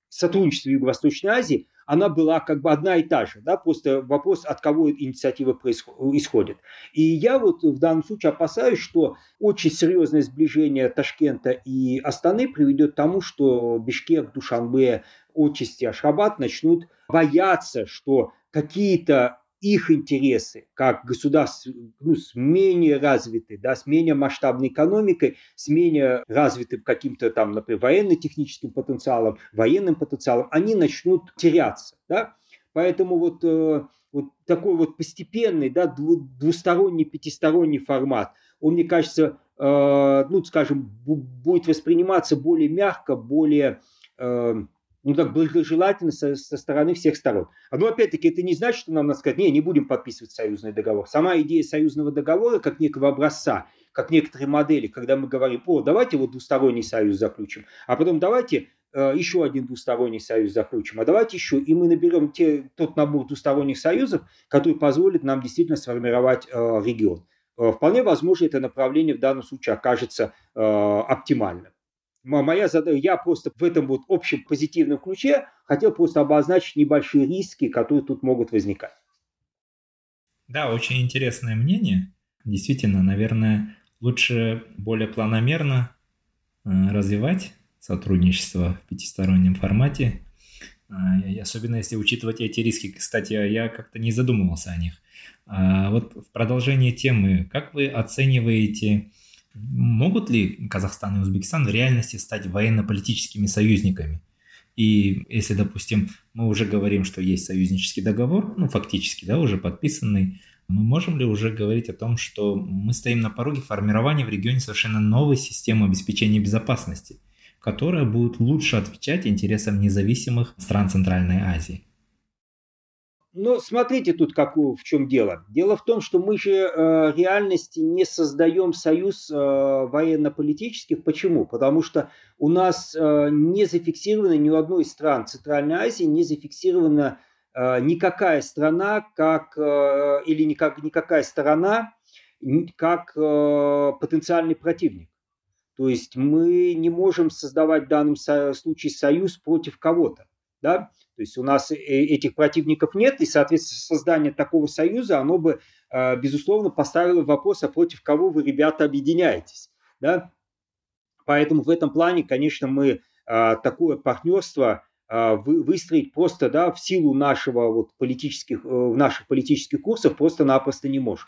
сотрудничества Юго-Восточной Азии, она была как бы одна и та же, да, просто вопрос, от кого инициатива исходит. И я вот в данном случае опасаюсь, что очень серьезное сближение Ташкента и Астаны приведет к тому, что Бишкек, Душанбе, отчасти Ашхабад начнут бояться, что какие-то их интересы, как государств ну, с менее развитой, да, с менее масштабной экономикой, с менее развитым каким-то там, например, военно-техническим потенциалом, военным потенциалом, они начнут теряться. Да? Поэтому вот, э, вот такой вот постепенный, да, двусторонний, пятисторонний формат, он, мне кажется, э, ну, скажем, будет восприниматься более мягко, более э, ну так благожелательно со, со стороны всех сторон. А ну опять-таки это не значит, что нам надо сказать, не, не будем подписывать союзный договор. Сама идея союзного договора как некого образца, как некоторые модели, когда мы говорим, о, давайте вот двусторонний союз заключим, а потом давайте э, еще один двусторонний союз заключим, а давайте еще, и мы наберем те, тот набор двусторонних союзов, который позволит нам действительно сформировать э, регион. Э, вполне возможно, это направление в данном случае окажется э, оптимальным. Моя задача, я просто в этом вот общем позитивном ключе хотел просто обозначить небольшие риски, которые тут могут возникать. Да, очень интересное мнение. Действительно, наверное, лучше более планомерно э, развивать сотрудничество в пятистороннем формате, э, особенно если учитывать эти риски. Кстати, я как-то не задумывался о них. А вот в продолжение темы, как вы оцениваете Могут ли Казахстан и Узбекистан в реальности стать военно-политическими союзниками? И если, допустим, мы уже говорим, что есть союзнический договор, ну, фактически, да, уже подписанный, мы можем ли уже говорить о том, что мы стоим на пороге формирования в регионе совершенно новой системы обеспечения безопасности, которая будет лучше отвечать интересам независимых стран Центральной Азии? Ну, смотрите тут какую, в чем дело. Дело в том, что мы же э, реальности не создаем союз э, военно-политических. Почему? Потому что у нас э, не зафиксировано ни у одной из стран Центральной Азии, не зафиксирована э, никакая страна, как, э, или никак, никакая сторона, как э, потенциальный противник. То есть мы не можем создавать в данном случае союз против кого-то. Да? То есть у нас э, этих противников нет, и, соответственно, создание такого союза, оно бы, э, безусловно, поставило вопрос, а против кого вы, ребята, объединяетесь. Да? Поэтому в этом плане, конечно, мы э, такое партнерство выстроить просто да, в силу нашего вот политических, наших политических курсов просто-напросто не можем.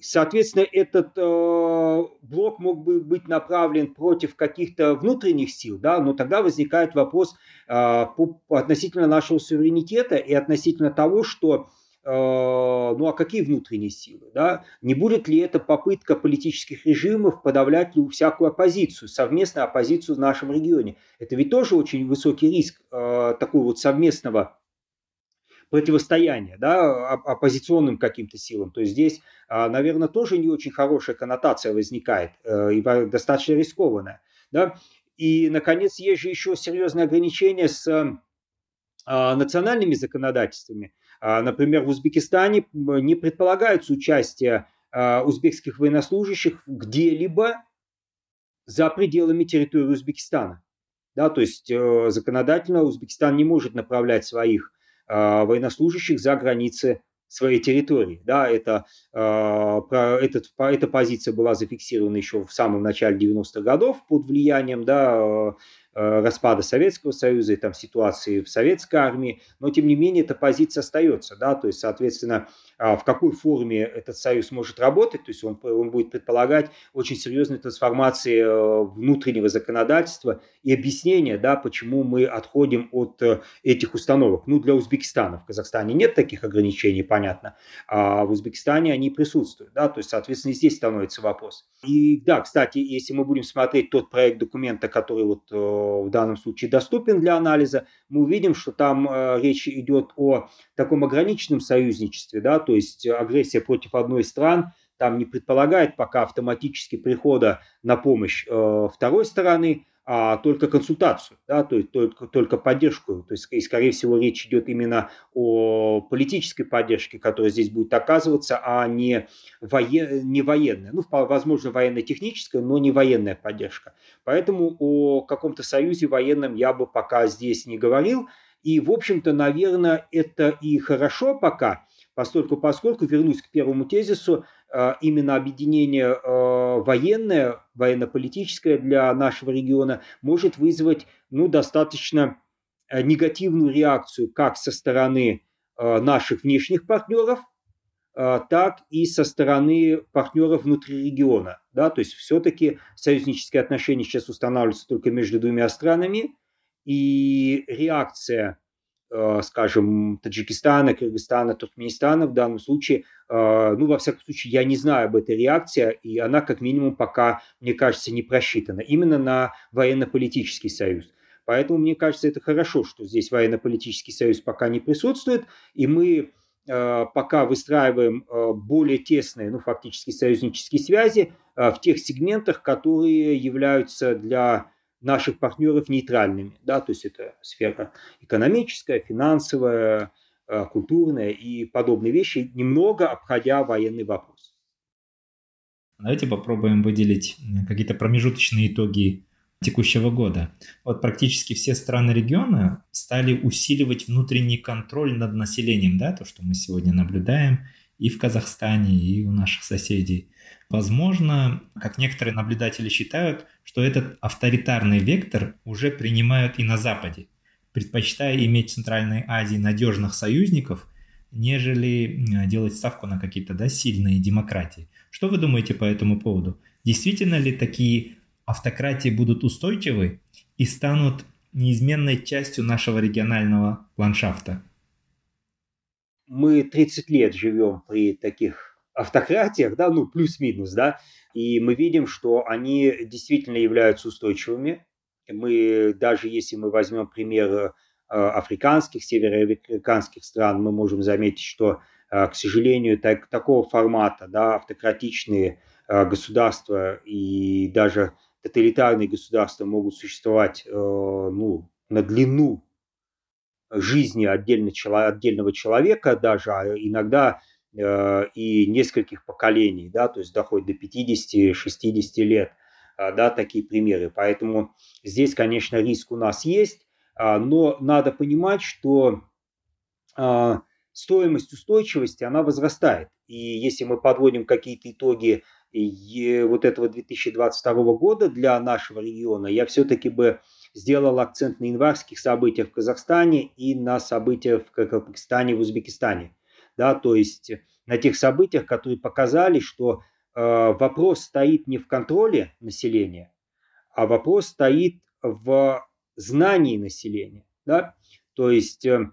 Соответственно, этот э, блок мог бы быть направлен против каких-то внутренних сил, да, но тогда возникает вопрос э, по, относительно нашего суверенитета и относительно того, что э, ну а какие внутренние силы, да? Не будет ли это попытка политических режимов подавлять всякую оппозицию, совместную оппозицию в нашем регионе? Это ведь тоже очень высокий риск э, такого вот совместного противостояния да, оппозиционным каким-то силам. То есть здесь, а, наверное, тоже не очень хорошая коннотация возникает э, и достаточно рискованная. Да? И, наконец, есть же еще серьезные ограничения с а, национальными законодательствами. А, например, в Узбекистане не предполагается участие узбекских военнослужащих где-либо за пределами территории Узбекистана. Да, то есть э, законодательно Узбекистан не может направлять своих военнослужащих за границы своей территории. Да, это, э, этот, эта позиция была зафиксирована еще в самом начале 90-х годов под влиянием да, распада Советского Союза и там ситуации в советской армии, но тем не менее эта позиция остается, да, то есть, соответственно, а, в какой форме этот союз может работать, то есть он, он будет предполагать очень серьезные трансформации э, внутреннего законодательства и объяснения, да, почему мы отходим от э, этих установок. Ну, для Узбекистана, в Казахстане нет таких ограничений, понятно, а в Узбекистане они присутствуют, да, то есть, соответственно, здесь становится вопрос. И да, кстати, если мы будем смотреть тот проект документа, который вот в данном случае доступен для анализа, мы увидим, что там э, речь идет о таком ограниченном союзничестве, да, то есть агрессия против одной из стран там не предполагает пока автоматически прихода на помощь э, второй стороны, а только консультацию, да, то есть только, только поддержку. То есть, и, скорее всего, речь идет именно о политической поддержке, которая здесь будет оказываться, а не, воен, не военная. Ну, возможно, военно-техническая, но не военная поддержка. Поэтому о каком-то союзе военном я бы пока здесь не говорил. И, в общем-то, наверное, это и хорошо пока, поскольку, поскольку вернусь к первому тезису, именно объединение э, военное, военно-политическое для нашего региона может вызвать ну, достаточно э, негативную реакцию как со стороны наших внешних партнеров, так и со стороны партнеров внутри региона. Да? То есть все-таки союзнические отношения сейчас устанавливаются только между двумя странами, и реакция скажем, Таджикистана, Кыргызстана, Туркменистана в данном случае, э, ну, во всяком случае, я не знаю об этой реакции, и она, как минимум, пока, мне кажется, не просчитана, именно на военно-политический союз. Поэтому, мне кажется, это хорошо, что здесь военно-политический союз пока не присутствует, и мы э, пока выстраиваем более тесные, ну, фактически союзнические связи в тех сегментах, которые являются для наших партнеров нейтральными. Да, то есть это сфера экономическая, финансовая, э, культурная и подобные вещи, немного обходя военный вопрос. Давайте попробуем выделить какие-то промежуточные итоги текущего года. Вот практически все страны региона стали усиливать внутренний контроль над населением, да, то, что мы сегодня наблюдаем и в Казахстане, и у наших соседей. Возможно, как некоторые наблюдатели считают, что этот авторитарный вектор уже принимают и на Западе, предпочитая иметь в Центральной Азии надежных союзников, нежели делать ставку на какие-то да, сильные демократии. Что вы думаете по этому поводу? Действительно ли такие автократии будут устойчивы и станут неизменной частью нашего регионального ландшафта? Мы 30 лет живем при таких автократиях, да, ну, плюс-минус, да, и мы видим, что они действительно являются устойчивыми. Мы, даже если мы возьмем пример африканских, североамериканских стран, мы можем заметить, что, к сожалению, так, такого формата, да, автократичные государства и даже тоталитарные государства могут существовать ну, на длину жизни отдельно, отдельного человека даже, а иногда э, и нескольких поколений, да, то есть доходит до 50-60 лет, э, да, такие примеры. Поэтому здесь, конечно, риск у нас есть, э, но надо понимать, что э, стоимость устойчивости, она возрастает. И если мы подводим какие-то итоги вот этого 2022 года для нашего региона, я все-таки бы сделал акцент на январских событиях в Казахстане и на событиях в Кыргызстане, в Узбекистане. Да, то есть на тех событиях, которые показали, что э, вопрос стоит не в контроле населения, а вопрос стоит в знании населения. Да? То есть э,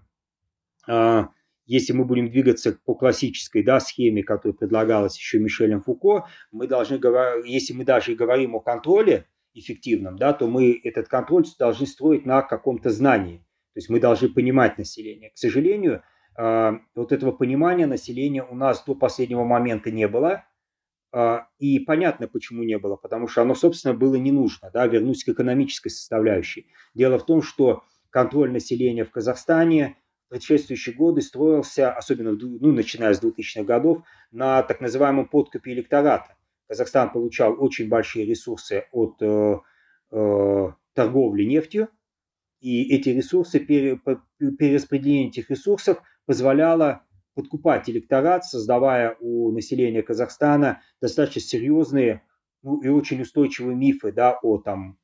э, если мы будем двигаться по классической да, схеме, которая предлагалась еще Мишелем Фуко, мы должны если мы даже говорим о контроле, эффективным, да, то мы этот контроль должны строить на каком-то знании. То есть мы должны понимать население. К сожалению, а, вот этого понимания населения у нас до последнего момента не было. А, и понятно, почему не было, потому что оно, собственно, было не нужно. Да, вернусь к экономической составляющей. Дело в том, что контроль населения в Казахстане в предшествующие годы строился, особенно ну, начиная с 2000-х годов, на так называемом подкупе электората. Казахстан получал очень большие ресурсы от э, э, торговли нефтью, и эти ресурсы, пере, перераспределение этих ресурсов позволяло подкупать электорат, создавая у населения Казахстана достаточно серьезные ну, и очень устойчивые мифы да, о там,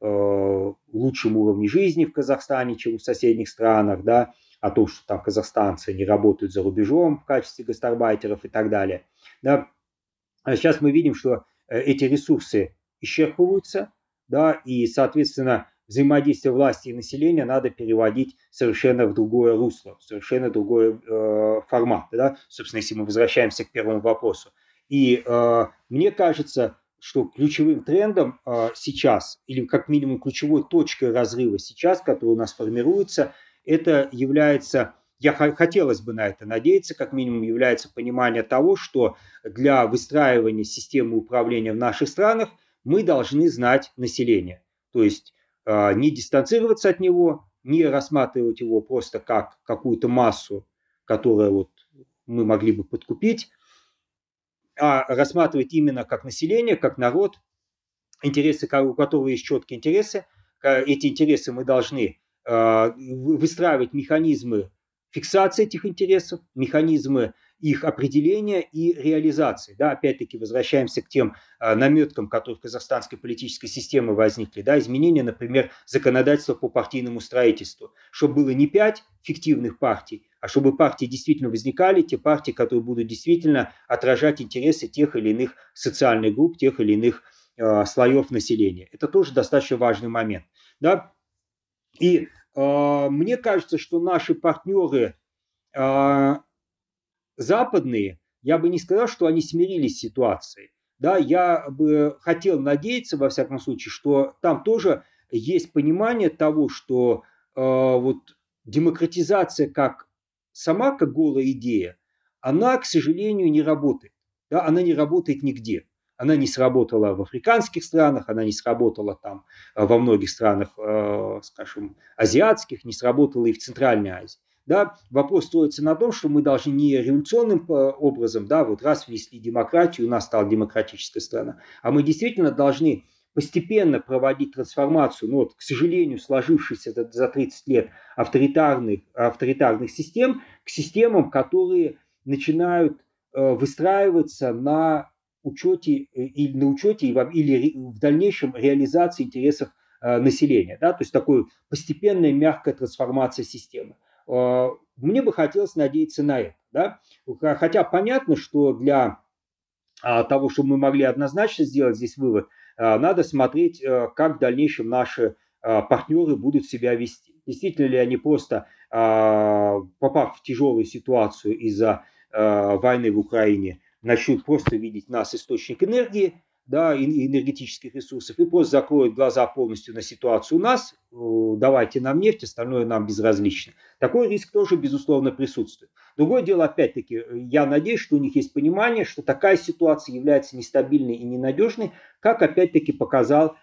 э, лучшем уровне жизни в Казахстане, чем в соседних странах, да, о том, что там казахстанцы не работают за рубежом в качестве гастарбайтеров и так далее. Да. А сейчас мы видим, что э, эти ресурсы исчерпываются, да, и, соответственно, взаимодействие власти и населения надо переводить совершенно в другое русло, в совершенно другой э, формат. Да? Собственно, если мы возвращаемся к первому вопросу. И э, мне кажется, что ключевым трендом э, сейчас, или как минимум ключевой точкой разрыва сейчас, которая у нас формируется, это является я хотелось бы на это надеяться, как минимум является понимание того, что для выстраивания системы управления в наших странах мы должны знать население. То есть э, не дистанцироваться от него, не рассматривать его просто как какую-то массу, которую вот мы могли бы подкупить, а рассматривать именно как население, как народ, интересы у которого есть четкие интересы. Эти интересы мы должны э, выстраивать механизмы фиксации этих интересов, механизмы их определения и реализации. Да, опять-таки возвращаемся к тем э, наметкам, которые в казахстанской политической системе возникли. Да, изменения, например, законодательства по партийному строительству, чтобы было не пять фиктивных партий, а чтобы партии действительно возникали, те партии, которые будут действительно отражать интересы тех или иных социальных групп, тех или иных э, слоев населения. Это тоже достаточно важный момент. Да? И мне кажется, что наши партнеры а, западные, я бы не сказал, что они смирились с ситуацией. Да, я бы хотел надеяться, во всяком случае, что там тоже есть понимание того, что э, вот демократизация как сама, как голая идея, она, к сожалению, не работает. Да, она не работает нигде. Она не сработала в африканских странах, она не сработала там э, во многих странах, э, скажем, азиатских, не сработала и в Центральной Азии. Да, вопрос строится на том, что мы должны не революционным э, образом, да, вот раз ввести демократию, у нас стала демократическая страна, а мы действительно должны постепенно проводить трансформацию, ну вот, к сожалению, сложившейся за 30 лет авторитарных, авторитарных систем к системам, которые начинают выстраиваться на учете э, или на учете или в дальнейшем реализации интересов э, населения. Да? То есть такой постепенная мягкая трансформация системы. Э, мне бы хотелось надеяться на это. Да? Хотя понятно, что для а, того, чтобы мы могли однозначно сделать здесь вывод, надо смотреть, как в дальнейшем наши партнеры будут себя вести. Действительно ли они просто, попав в тяжелую ситуацию из-за войны в Украине, начнут просто видеть нас источник энергии, да, энергетических ресурсов и просто закроют глаза полностью на ситуацию у нас, давайте нам нефть, остальное нам безразлично. Такой риск тоже, безусловно, присутствует. Другое дело, опять-таки, я надеюсь, что у них есть понимание, что такая ситуация является нестабильной и ненадежной, как, опять-таки, показал,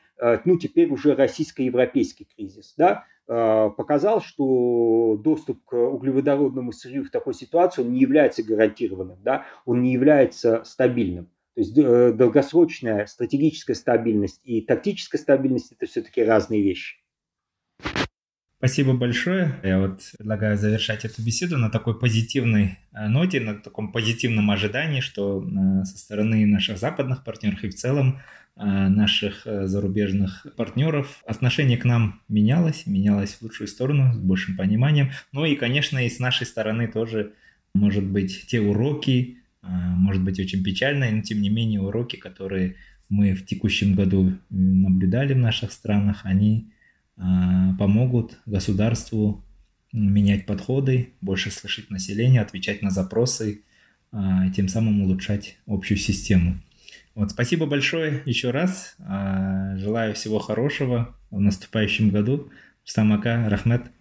ну, теперь уже российско-европейский кризис, да, э, показал, что доступ к углеводородному сырью в такой ситуации он не является гарантированным, да, он не является стабильным. То есть э, долгосрочная стратегическая стабильность и тактическая стабильность – это все-таки разные вещи. Спасибо большое. Я вот предлагаю завершать эту беседу на такой позитивной э, ноте, на таком позитивном ожидании, что э, со стороны наших западных партнеров и в целом наших зарубежных партнеров отношение к нам менялось, менялось в лучшую сторону, с большим пониманием. Ну и, конечно, и с нашей стороны тоже, может быть, те уроки, может быть очень печальной, но тем не менее уроки, которые мы в текущем году наблюдали в наших странах, они помогут государству менять подходы, больше слышать население, отвечать на запросы, а, тем самым улучшать общую систему. Вот, спасибо большое еще раз. Желаю всего хорошего в наступающем году. Стамака, Рахмет.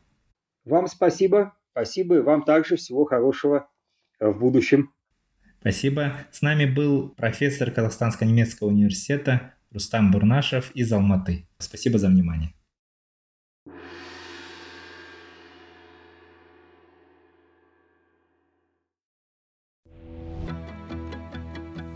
Вам спасибо. Спасибо и вам также всего хорошего в будущем. Спасибо. С нами был профессор Казахстанско-немецкого университета Рустам Бурнашев из Алматы. Спасибо за внимание.